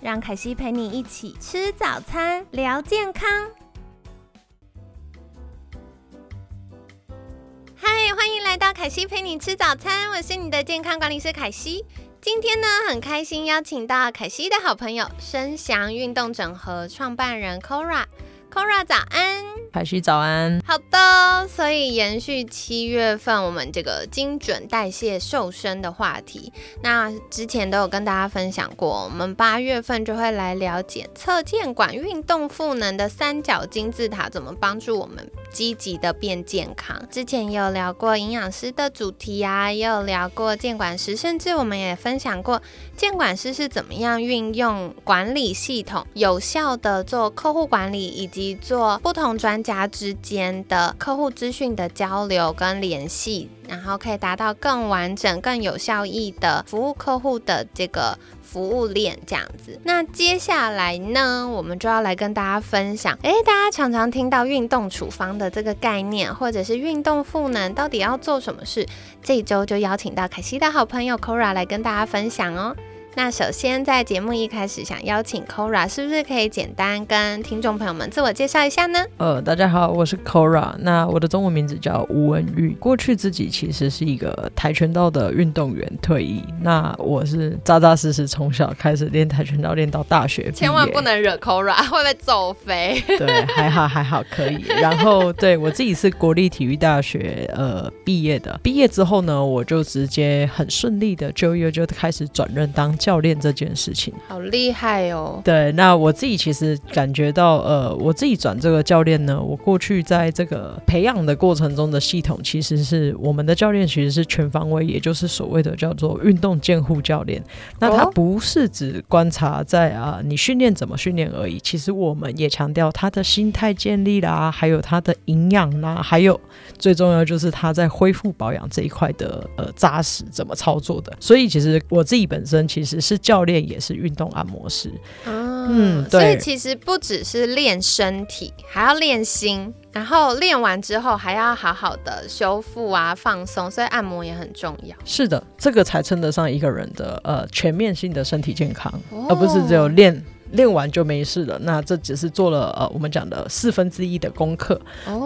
让凯西陪你一起吃早餐，聊健康。嗨，欢迎来到凯西陪你吃早餐，我是你的健康管理师凯西。今天呢，很开心邀请到凯西的好朋友，声祥运动整合创办人 Kora。Kora 早安，凯西早安。好的，所以延续七月份我们这个精准代谢瘦身的话题，那之前都有跟大家分享过，我们八月份就会来了解测健管运动赋能的三角金字塔怎么帮助我们积极的变健康。之前也有聊过营养师的主题啊，也有聊过健管师，甚至我们也分享过监管师是怎么样运用管理系统，有效的做客户管理以。及做不同专家之间的客户资讯的交流跟联系，然后可以达到更完整、更有效益的服务客户的这个服务链这样子。那接下来呢，我们就要来跟大家分享，诶，大家常常听到运动处方的这个概念，或者是运动赋能，到底要做什么事？这周就邀请到凯西的好朋友 Kora 来跟大家分享哦。那首先，在节目一开始，想邀请 Kora，是不是可以简单跟听众朋友们自我介绍一下呢？呃，大家好，我是 Kora，那我的中文名字叫吴文玉。过去自己其实是一个跆拳道的运动员，退役。那我是扎扎实实从小开始练跆拳道，练到大学。千万不能惹 Kora，会被揍飞。对，还好还好可以。然后，对我自己是国立体育大学呃毕业的。毕业之后呢，我就直接很顺利的就业，就开始转任当。教练这件事情好厉害哦！对，那我自己其实感觉到，呃，我自己转这个教练呢，我过去在这个培养的过程中的系统，其实是我们的教练其实是全方位，也就是所谓的叫做运动监护教练。那他不是只观察在啊你训练怎么训练而已，其实我们也强调他的心态建立啦，还有他的营养啦，还有最重要就是他在恢复保养这一块的呃扎实怎么操作的。所以其实我自己本身其实。是教练，也是运动按摩师。嗯，所以其实不只是练身体，还要练心。然后练完之后，还要好好的修复啊，放松。所以按摩也很重要。是的，这个才称得上一个人的呃全面性的身体健康，而不是只有练。练完就没事了，那这只是做了呃我们讲的四分之一的功课。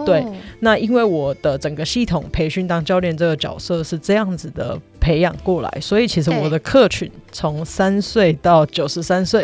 对，那因为我的整个系统培训当教练这个角色是这样子的培养过来，所以其实我的客群从三岁到九十三岁。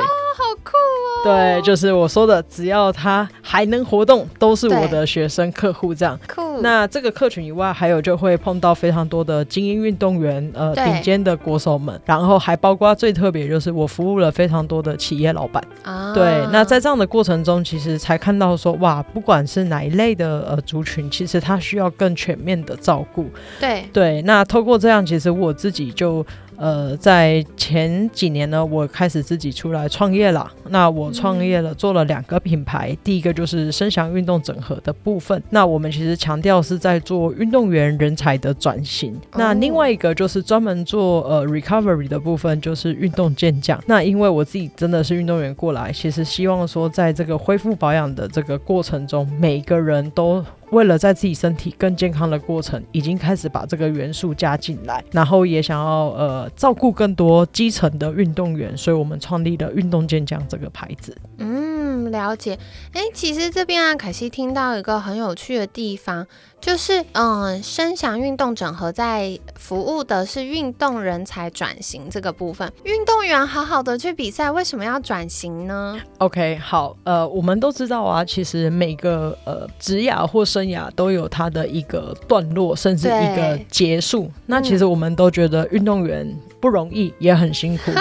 对，就是我说的，只要他还能活动，都是我的学生客户这样。酷。那这个客群以外，还有就会碰到非常多的精英运动员，呃，顶尖的国手们，然后还包括最特别就是我服务了非常多的企业老板。啊。对，那在这样的过程中，其实才看到说，哇，不管是哪一类的呃族群，其实他需要更全面的照顾。对。对，那透过这样，其实我自己就。呃，在前几年呢，我开始自己出来创业了。那我创业了，做了两个品牌。第一个就是声祥运动整合的部分。那我们其实强调是在做运动员人才的转型。那另外一个就是专门做呃 recovery 的部分，就是运动健将。那因为我自己真的是运动员过来，其实希望说在这个恢复保养的这个过程中，每个人都。为了在自己身体更健康的过程，已经开始把这个元素加进来，然后也想要呃照顾更多基层的运动员，所以我们创立了运动健将这个牌子。嗯，了解。哎，其实这边啊，凯西听到一个很有趣的地方。就是，嗯，声响运动整合在服务的是运动人才转型这个部分。运动员好好的去比赛，为什么要转型呢？OK，好，呃，我们都知道啊，其实每个呃职涯或生涯都有它的一个段落，甚至一个结束。那其实我们都觉得运动员。不容易，也很辛苦。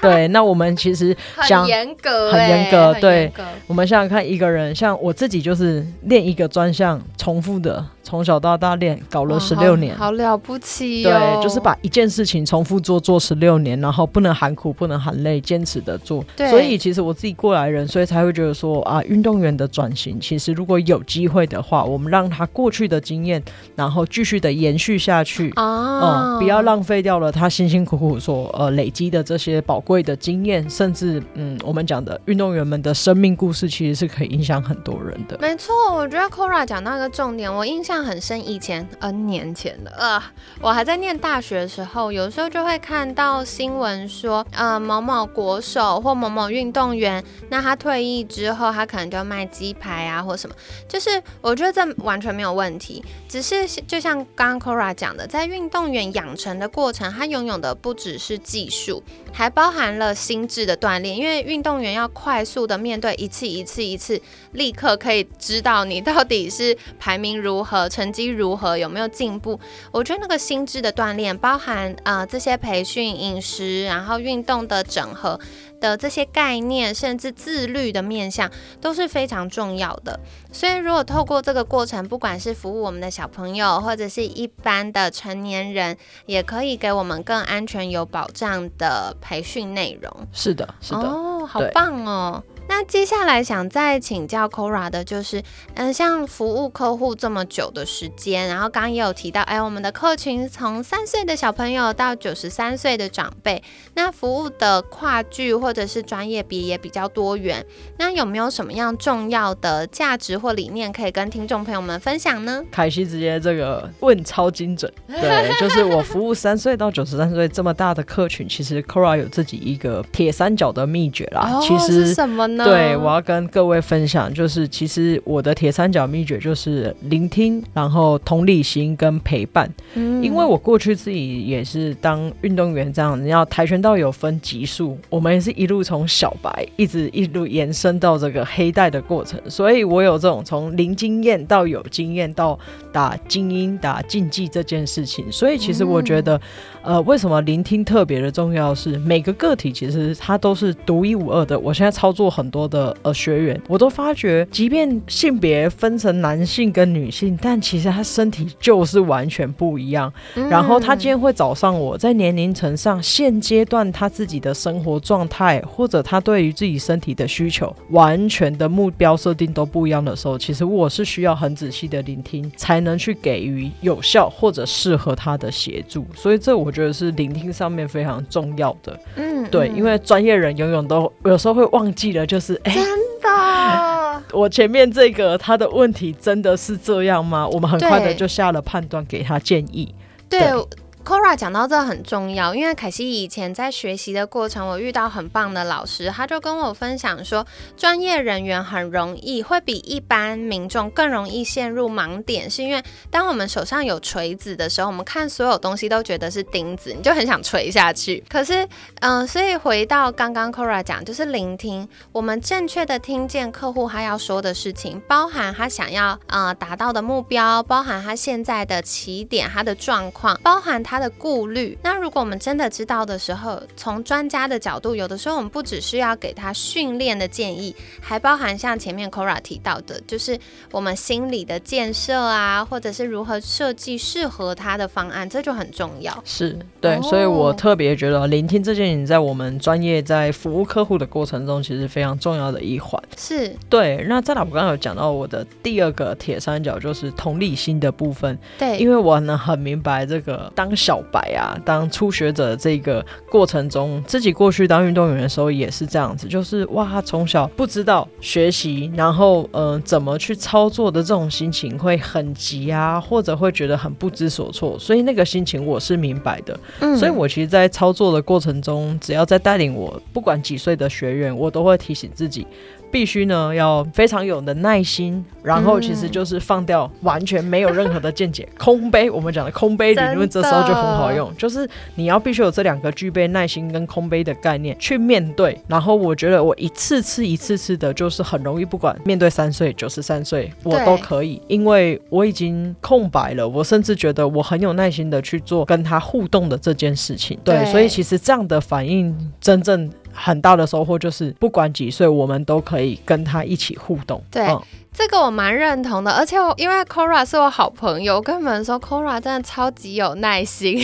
对，那我们其实很严格，很严格。对，我们想想看，一个人像我自己，就是练一个专项，重复的。从小到大练，搞了哇十六年。好好了不起对哦！，就是把一件事情重复做做十六年，然后不能喊苦，不能喊累，坚持的做。对所以其实我自己过来人，所以才会觉得说啊，运动员的转型，其实如果有机会的话，我们让他过去的经验，然后继续的延续下去。啊、嗯，不要浪费掉了他辛辛苦苦所呃累积的这些宝贵的经验，甚至嗯，我们讲的运动员们的生命故事，其实是可以影响很多人的。没错，我觉得 Kora 讲到一个重点，我印象很深。以前 N 年前的，呃，我还在念大学的时候，有时候就会看到新闻说，呃，某某国手或某某运动员，那他退役之后，他可能就卖鸡排啊，或什么。就是我觉得这完全没有问题，只是就像刚刚 Kora 讲的，在运动员养成的过程，他拥有的不只是技术，还包含了心智的锻炼，因为运动员要快速的面对一次一次一次，立刻可以知道你到底是排名如何、成绩如何、有没有进步。我觉得那个心智的锻炼，包含呃这些培训、饮食，然后运动的整合的这些概念，甚至自律的面向，都是非常重要的。所以，如果透过这个过程，不管是服务我们的小朋友，或者是一般的成年人，也可以给我们更安全、有保障的培训内容。是的，是的。哦，好棒哦！那接下来想再请教 Cora 的就是，嗯，像服务客户这么久的时间，然后刚刚也有提到，哎，我们的客群从三岁的小朋友到九十三岁的长辈，那服务的跨距或者是专业别也比较多元。那有没有什么样重要的价值或理念可以跟听众朋友们分享呢？凯西直接这个问超精准，对，就是我服务三岁到九十三岁这么大的客群，其实 Cora 有自己一个铁三角的秘诀啦。哦，其实什么呢？对，我要跟各位分享，就是其实我的铁三角秘诀就是聆听，然后同理心跟陪伴。嗯。因为我过去自己也是当运动员这样，你要跆拳道有分级数，我们也是一路从小白一直一路延伸到这个黑带的过程，所以我有这种从零经验到有经验到打精英打竞技这件事情，所以其实我觉得，呃，为什么聆听特别的重要是每个个体其实它都是独一无二的。我现在操作很多的呃学员，我都发觉，即便性别分成男性跟女性，但其实他身体就是完全不一样。嗯然后他今天会找上我，在年龄层上，现阶段他自己的生活状态，或者他对于自己身体的需求，完全的目标设定都不一样的时候，其实我是需要很仔细的聆听，才能去给予有效或者适合他的协助。所以这我觉得是聆听上面非常重要的。嗯对，因为专业人永远都有时候会忘记了，就是哎。的 我前面这个他的问题真的是这样吗？我们很快的就下了判断，给他建议。对对 Kora 讲到这很重要，因为凯西以前在学习的过程，我遇到很棒的老师，他就跟我分享说，专业人员很容易会比一般民众更容易陷入盲点，是因为当我们手上有锤子的时候，我们看所有东西都觉得是钉子，你就很想锤下去。可是，嗯、所以回到刚刚 Kora 讲，就是聆听，我们正确的听见客户他要说的事情，包含他想要呃达到的目标，包含他现在的起点、他的状况，包含他的顾虑。那如果我们真的知道的时候，从专家的角度，有的时候我们不只是要给他训练的建议，还包含像前面 Kora 提到的，就是我们心理的建设啊，或者是如何设计适合他的方案，这就很重要。是对，哦所以我特别觉得聆听这件事情，在我们专业在服务客户的过程中，其实非常重要的一环。是，对，那再来，我刚刚有讲到我的第二个铁三角就是同理心的部分，对，因为我能很明白这个当小白啊，当初学者这个过程中，自己过去当运动员的时候也是这样子，就是哇，从小不知道学习，然后嗯、呃怎么去操作的这种心情会很急啊，或者会觉得很不知所措，所以那个心情我是明白的。嗯所以我其实，在操作的过程中，只要在带领我不管几岁的学员，我都会提醒自己。必须呢要非常有的耐心，然后其实就是放掉完全没有任何的见解，空杯。我们讲的空杯理论，这时候就很好用，就是你要必须有这两个具备耐心跟空杯的概念去面对。然后我觉得我一次次一次次的，就是很容易，不管面对三岁、九十三岁，我都可以，因为我已经空白了。我甚至觉得我很有耐心的去做跟他互动的这件事情。对，对所以其实这样的反应真正。很大的收获就是，不管几岁，我们都可以跟他一起互动。对嗯这个我蛮认同的，而且我因为 Cora 是我好朋友，我跟你们说 Cora 真的超级有耐心，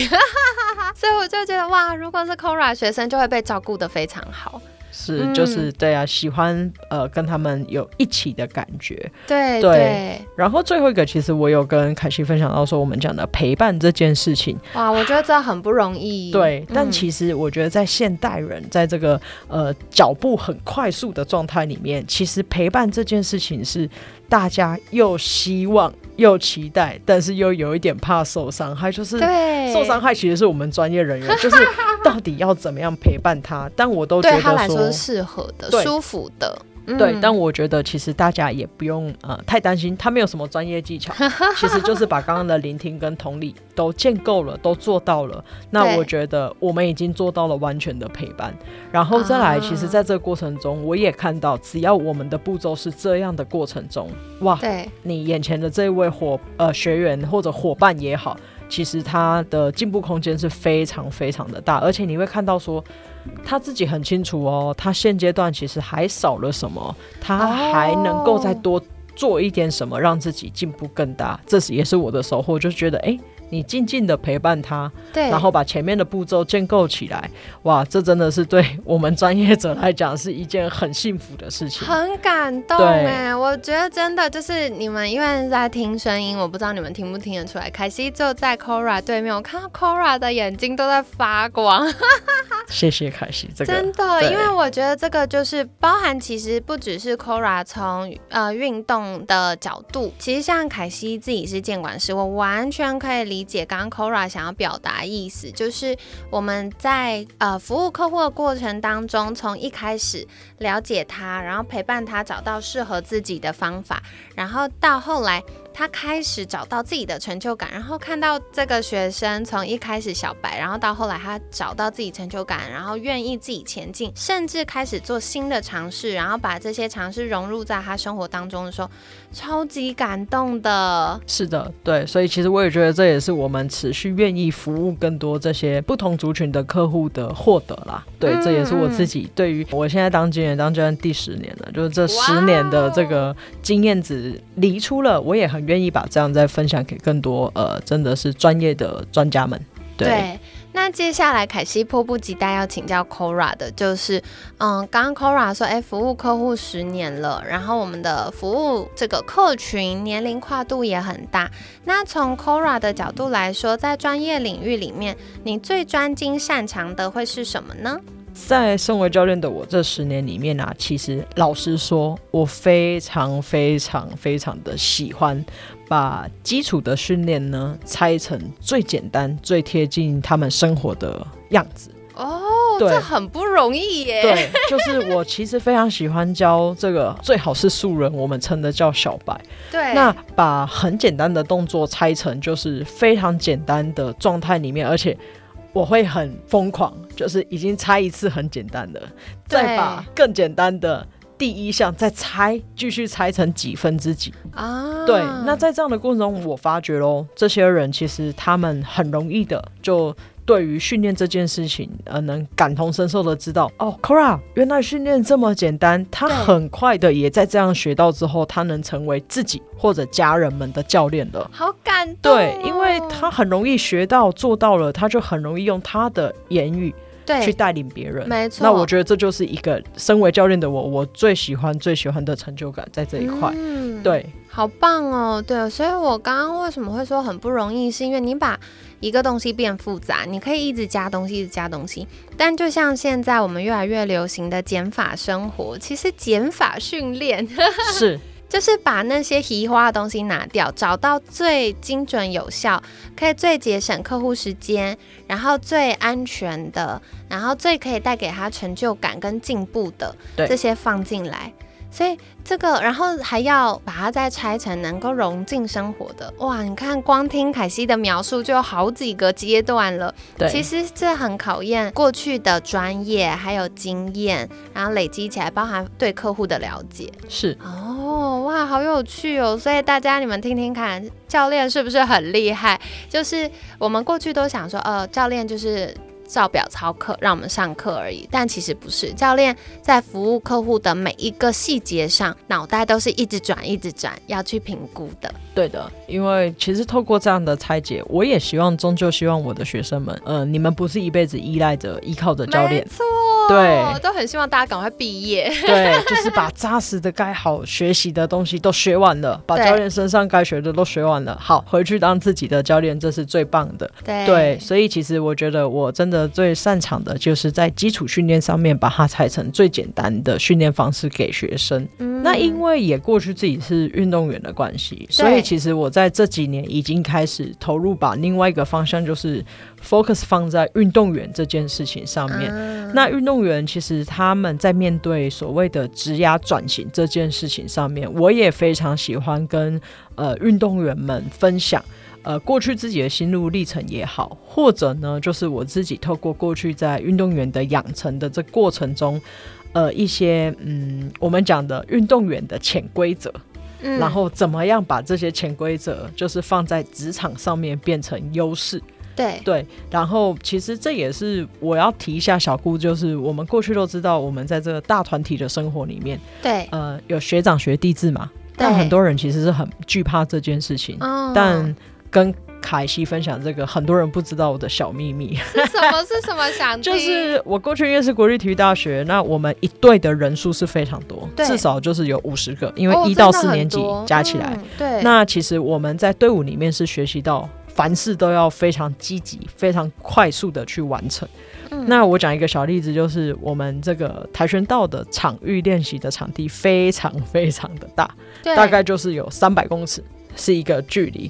所以我就觉得哇，如果是 Cora 学生就会被照顾的非常好。是，嗯。就是对啊，喜欢呃跟他们有一起的感觉。对对。对，然后最后一个，其实我有跟凯西分享到说，我们讲的陪伴这件事情，哇，我觉得这很不容易。对，但嗯其实我觉得在现代人在这个呃脚步很快速的状态里面，其实陪伴这件事情是大家又希望又期待，但是又有一点怕受伤害，就是对受伤害其实是我们专业人员，就是到底要怎么样陪伴他，但我都觉得对他来说说是适合的、舒服的。对，嗯但我觉得其实大家也不用呃太担心，他没有什么专业技巧，其实就是把刚刚的聆听跟同理都建构了，都做到了。那我觉得我们已经做到了完全的陪伴，然后再来，啊其实在这个过程中，我也看到，只要我们的步骤是这样的过程中，哇，对。你眼前的这位伙呃学员或者伙伴也好，其实他的进步空间是非常非常的大，而且你会看到说他自己很清楚哦，他现阶段其实还少了什么，他还能够再多做一点什么，让自己进步更大，这是也是我的收获，就觉得哎。诶你静静的陪伴他，对，然后把前面的步骤建构起来，哇，这真的是对我们专业者来讲是一件很幸福的事情。很感动哎，我觉得真的就是你们因为在听声音，我不知道你们听不听得出来。凯西就在 Cora 对面，我看到 Cora 的眼睛都在发光，谢谢凯西，这个。真的，因为我觉得这个就是包含，其实不只是 Cora 从呃运动的角度，其实像凯西自己是监管师，我完全可以理理解刚刚 Cora 想要表达意思，就是我们在呃服务客户的过程当中，从一开始了解他，然后陪伴他找到适合自己的方法，然后到后来。他开始找到自己的成就感，然后看到这个学生从一开始小白，然后到后来他找到自己成就感，然后愿意自己前进，甚至开始做新的尝试，然后把这些尝试融入在他生活当中的时候，超级感动的。是的，对，所以其实我也觉得这也是我们持续愿意服务更多这些不同族群的客户的获得啦。对，嗯这也是我自己对于我现在当经理当教练第十年了，就是这十年的这个经验值离出了，我也很愿意把这样再分享给更多呃，真的是专业的专家们。对，那接下来凯西迫不及待要请教 Kora 的就是，嗯，刚刚 Cora 说，哎，服务客户十年了，然后我们的服务这个客群年龄跨度也很大。那从 Kora 的角度来说，在专业领域里面，你最专精擅长的会是什么呢？在身为教练的我这十年里面啊，其实老实说，我非常非常非常的喜欢把基础的训练呢拆成最简单、最贴近他们生活的样子。哦，这很不容易耶。对，就是我其实非常喜欢教这个，最好是素人，我们称的叫小白。对，那把很简单的动作拆成就是非常简单的状态里面，而且我会很疯狂，就是已经猜一次很简单的，再把更简单的第一项再猜，继续猜成几分之几。啊，对，那在这样的过程中，我发觉喽，这些人其实他们很容易的就。对于训练这件事情，呃，能感同身受的知道，哦，Kora，原来训练这么简单。他很快的也在这样学到之后，他能成为自己或者家人们的教练了。好感动、哦。对，因为他很容易学到做到了，他就很容易用他的言语去，带领别人。没错。那我觉得这就是一个身为教练的我，我最喜欢最喜欢的成就感在这一块。嗯，对，好棒哦。对，所以我刚刚为什么会说很不容易，是因为你把一个东西变复杂，你可以一直加东西，一直加东西。但就像现在我们越来越流行的减法生活，其实减法训练是 就是把那些移花的东西拿掉，找到最精准有效，可以最节省客户时间，然后最安全的，然后最可以带给他成就感跟进步的这些放进来。所以这个，然后还要把它再拆成能够融进生活的，哇！你看，光听凯西的描述就有好几个阶段了。对，其实这很考验过去的专业还有经验，然后累积起来，包含对客户的了解。是哦，哇，好有趣哦！所以大家你们听听看，教练是不是很厉害？就是我们过去都想说，呃，教练就是照表操课，让我们上课而已。但其实不是，教练在服务客户的每一个细节上，脑袋都是一直转、一直转，要去评估的。对的，因为其实透过这样的拆解，我也希望，终究希望我的学生们，呃，你们不是一辈子依赖着、依靠着教练，没错，对都很希望大家赶快毕业。对，就是把扎实的、该好学习的东西都学完了，把教练身上该学的都学完了，好，回去当自己的教练，这是最棒的。对对，所以其实我觉得我真的最擅长的就是在基础训练上面把它拆成最简单的训练方式给学生。嗯那因为也过去自己是运动员的关系，所以其实我在这几年已经开始投入，把另外一个方向就是 focus 放在运动员这件事情上面。啊那运动员其实他们在面对所谓的职涯转型这件事情上面，我也非常喜欢跟呃运动员们分享。呃，过去自己的心路历程也好，或者呢，就是我自己透过过去在运动员的养成的这过程中，呃，一些嗯，我们讲的运动员的潜规则，嗯然后怎么样把这些潜规则，就是放在职场上面变成优势。对对，然后其实这也是我要提一下小顾，就是我们过去都知道，我们在这个大团体的生活里面，对，呃，有学长学弟制嘛，但很多人其实是很惧怕这件事情。哦但跟凯西分享这个，很多人不知道我的小秘密，是什么？是什么想 就是我过去因为是国立体育大学，那我们一队的人数是非常多，至少就是有五十个，因为哦一到四年级加起来。嗯对，那其实我们在队伍里面是学习到凡事都要非常积极、非常快速的去完成。嗯那我讲一个小例子，就是我们这个跆拳道的场域练习的场地非常非常的大，对大概就是有三百公尺是一个距离。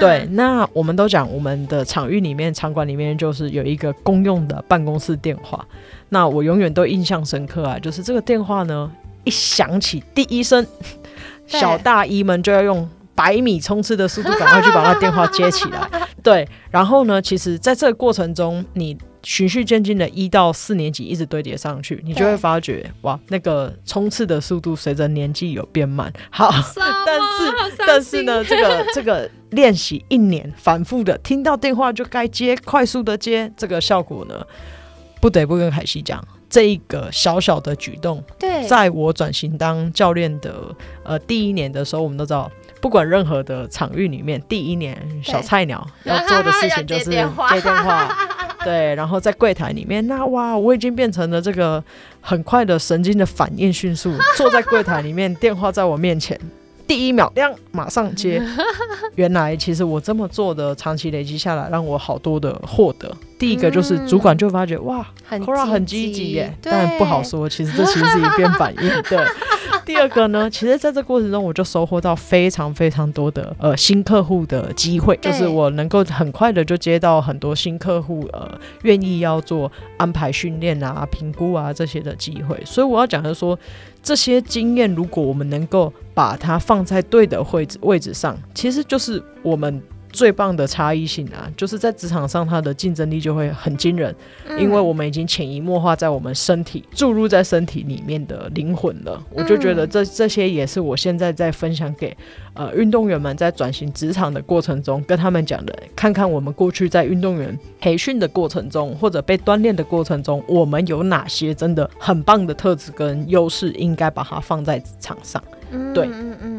对，那我们都讲我们的场域里面、场馆里面就是有一个公用的办公室电话。那我永远都印象深刻啊，就是这个电话呢一响起第一声，小大姨们就要用百米冲刺的速度赶快去把那电话接起来。对，然后呢，其实在这个过程中，你循序渐进的一到四年级一直堆叠上去，你就会发觉哇，那个冲刺的速度随着年纪有变慢。好，但是但是呢，这个 这个练习一年反复的，听到电话就该接，快速的接，这个效果呢，不得不跟凯西讲，这一个小小的举动，对，在我转型当教练的呃第一年的时候，我们都知道。不管任何的场域里面，第一年小菜鸟要做的事情就是接电话，对，然后在柜台里面，那哇，我已经变成了这个很快的神经的反应迅速，坐在柜台里面，电话在我面前，第一秒亮马上接。原来其实我这么做的，长期累积下来，让我好多的获得。第一个就是主管就发觉、哇很 Cora 很积积极耶，但不好说，其实这其实是一边反应。对，第二个呢，其实在这过程中，我就收获到非常非常多的呃新客户的机会，就是我能够很快的就接到很多新客户呃愿意要做安排训练啊、评估啊这些的机会。所以我要讲的是说，这些经验如果我们能够把它放在对的位置位置上，其实就是我们。最棒的差异性啊，就是在职场上，它的竞争力就会很惊人。嗯因为我们已经潜移默化在我们身体注入在身体里面的灵魂了。我就觉得这这些也是我现在在分享给呃运动员们在转型职场的过程中跟他们讲的，看看我们过去在运动员培训的过程中或者被锻炼的过程中，我们有哪些真的很棒的特质跟优势，应该把它放在职场上。嗯对嗯嗯，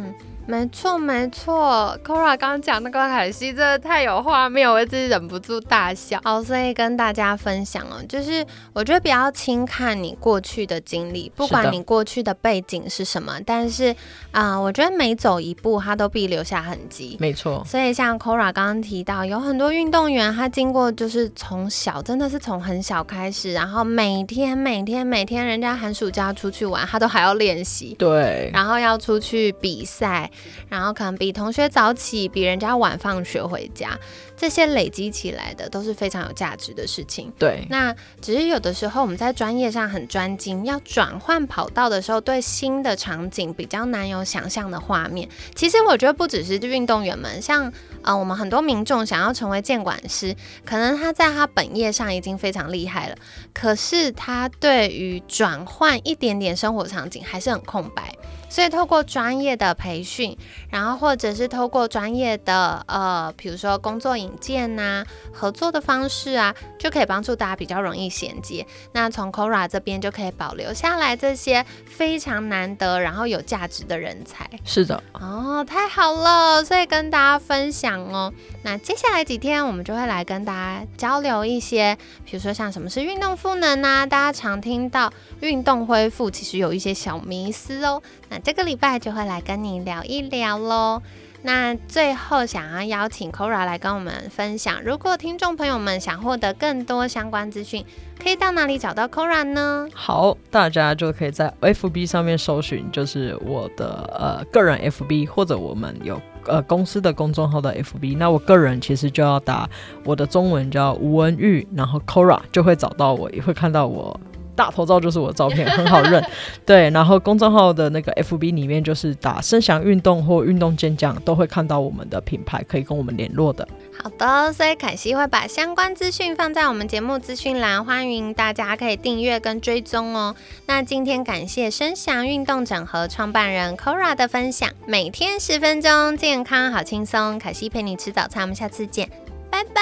没错没错。Kora 刚刚讲那个海西真的太有画面，我一直忍不住大笑。好，所以跟大家分享哦，就是我觉得比较轻看你过去的经历，不管你过去的背景是什么，但是啊、我觉得每走一步，它都必留下痕迹。没错，所以像 Kora 刚刚提到，有很多运动员，他经过就是从小，真的是从很小开始，然后每天每天每天，人家寒暑假出去玩，他都还要练习。对，然后要出去比赛，然后可能比同学早起，比人家晚放学回家，这些累积起来的都是非常有价值的事情。对，那只是有的时候我们在专业上很专精，要转换跑道的时候，对新的场景比较难有想象的画面。其实我觉得不只是运动员们，像呃我们很多民众想要成为监管师，可能他在他本业上已经非常厉害了，可是他对于转换一点点生活场景还是很空白。所以透过专业的培训，然后或者是透过专业的呃，比如说工作引荐呐、合作的方式啊，就可以帮助大家比较容易衔接。那从 Kora 这边就可以保留下来这些非常难得然后有价值的人才。是的，哦，太好了，所以跟大家分享哦。那接下来几天我们就会来跟大家交流一些，比如说像什么是运动赋能啊，大家常听到运动恢复，其实有一些小迷思哦。那这个礼拜就会来跟你聊一聊喽。那最后想要邀请 Kora 来跟我们分享，如果听众朋友们想获得更多相关资讯，可以到哪里找到 Kora 呢？好，大家就可以在 FB 上面搜寻，就是我的呃个人 FB，或者我们有呃公司的公众号的 FB。那我个人其实就要打我的中文叫吴文玉，然后 Kora 就会找到我，也会看到我。大头照就是我的照片，很好认。对，然后公众号的那个 FB 里面就是打“声响运动”或“运动健将”，都会看到我们的品牌，可以跟我们联络的。好的，所以凯西会把相关资讯放在我们节目资讯栏，欢迎大家可以订阅跟追踪哦。那今天感谢声响运动整合创办人 Kora 的分享，每天十分钟，健康好轻松。凯西陪你吃早餐，我们下次见，拜拜，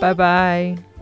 拜拜。